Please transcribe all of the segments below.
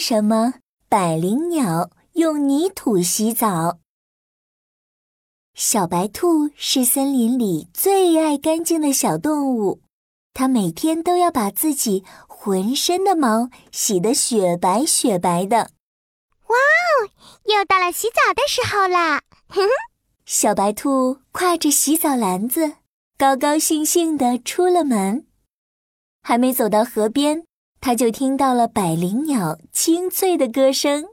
什么百灵鸟用泥土洗澡。小白兔是森林里最爱干净的小动物，它每天都要把自己浑身的毛洗得雪白雪白的。哇哦，又到了洗澡的时候啦！小白兔挎着洗澡篮子，高高兴兴地出了门。还没走到河边，它就听到了百灵鸟清脆的歌声：“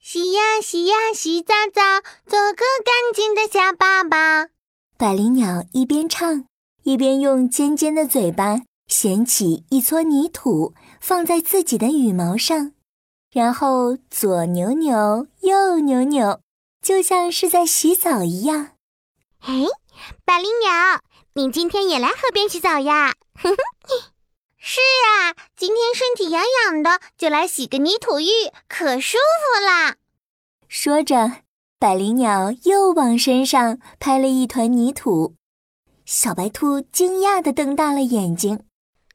洗呀洗呀洗澡澡，做个干净的小宝宝。”百灵鸟一边唱，一边用尖尖的嘴巴衔起一撮泥土，放在自己的羽毛上。然后左扭扭，右扭扭，就像是在洗澡一样。哎，百灵鸟，你今天也来河边洗澡呀？是啊，今天身体痒痒的，就来洗个泥土浴，可舒服啦。说着，百灵鸟又往身上拍了一团泥土。小白兔惊讶的瞪大了眼睛：“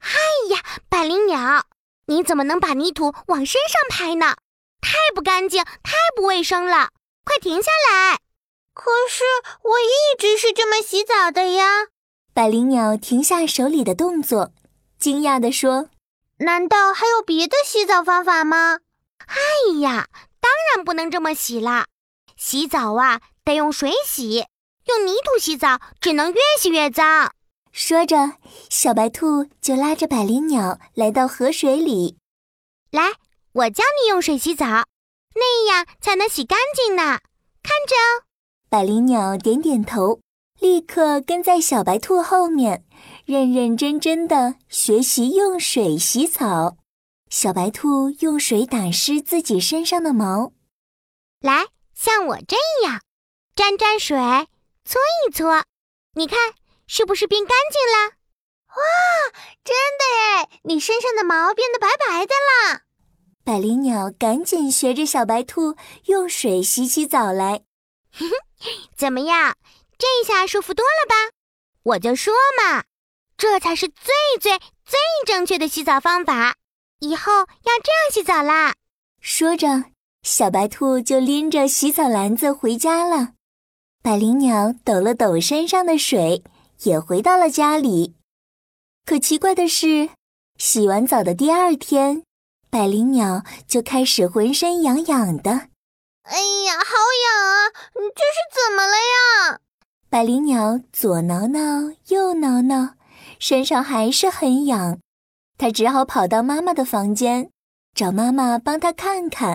嗨呀，百灵鸟！”你怎么能把泥土往身上拍呢？太不干净，太不卫生了！快停下来！可是我一直是这么洗澡的呀。百灵鸟停下手里的动作，惊讶地说：“难道还有别的洗澡方法吗？”哎呀，当然不能这么洗啦！洗澡啊，得用水洗，用泥土洗澡只能越洗越脏。说着，小白兔就拉着百灵鸟来到河水里。来，我教你用水洗澡，那样才能洗干净呢。看着哦。百灵鸟点点头，立刻跟在小白兔后面，认认真真的学习用水洗澡。小白兔用水打湿自己身上的毛。来，像我这样，沾沾水，搓一搓，你看。是不是变干净了？哇，真的耶！你身上的毛变得白白的了。百灵鸟赶紧学着小白兔用水洗起澡来。怎么样？这下舒服多了吧？我就说嘛，这才是最最最正确的洗澡方法。以后要这样洗澡啦。说着，小白兔就拎着洗澡篮子回家了。百灵鸟抖了抖身上的水。也回到了家里，可奇怪的是，洗完澡的第二天，百灵鸟就开始浑身痒痒的。哎呀，好痒啊！这是怎么了呀？百灵鸟左挠挠，右挠挠，身上还是很痒。他只好跑到妈妈的房间，找妈妈帮他看看。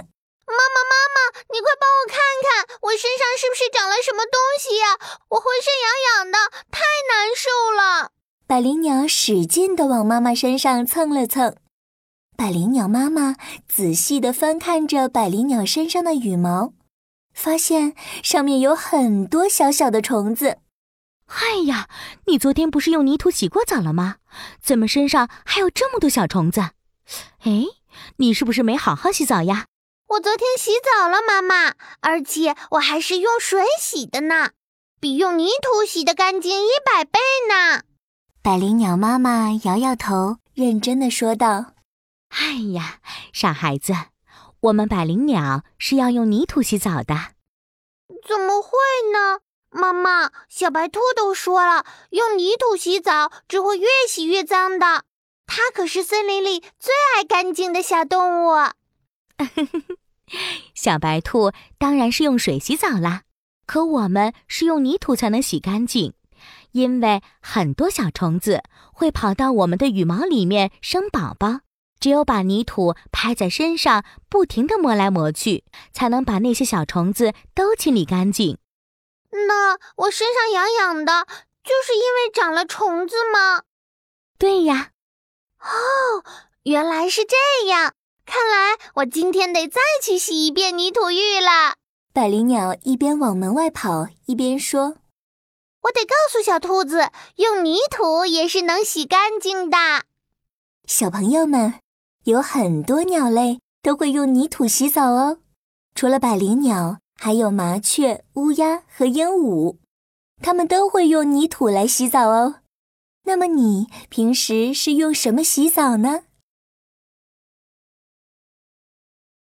妈妈，妈妈，你快帮我看看，我身上是不是长了什么东西呀？我浑身痒痒的，太难受了。百灵鸟使劲地往妈妈身上蹭了蹭，百灵鸟妈妈仔细地翻看着百灵鸟身上的羽毛，发现上面有很多小小的虫子。哎呀，你昨天不是用泥土洗过澡了吗？怎么身上还有这么多小虫子？哎，你是不是没好好洗澡呀？我昨天洗澡了，妈妈，而且我还是用水洗的呢，比用泥土洗的干净一百倍呢。百灵鸟妈妈摇摇头，认真的说道：“哎呀，傻孩子，我们百灵鸟是要用泥土洗澡的。怎么会呢？妈妈，小白兔都说了，用泥土洗澡只会越洗越脏的。它可是森林里最爱干净的小动物。”小白兔当然是用水洗澡啦，可我们是用泥土才能洗干净，因为很多小虫子会跑到我们的羽毛里面生宝宝，只有把泥土拍在身上，不停的磨来磨去，才能把那些小虫子都清理干净。那我身上痒痒的，就是因为长了虫子吗？对呀。哦，原来是这样。看来我今天得再去洗一遍泥土浴了。百灵鸟一边往门外跑，一边说：“我得告诉小兔子，用泥土也是能洗干净的。”小朋友们，有很多鸟类都会用泥土洗澡哦。除了百灵鸟，还有麻雀、乌鸦和鹦鹉，它们都会用泥土来洗澡哦。那么你平时是用什么洗澡呢？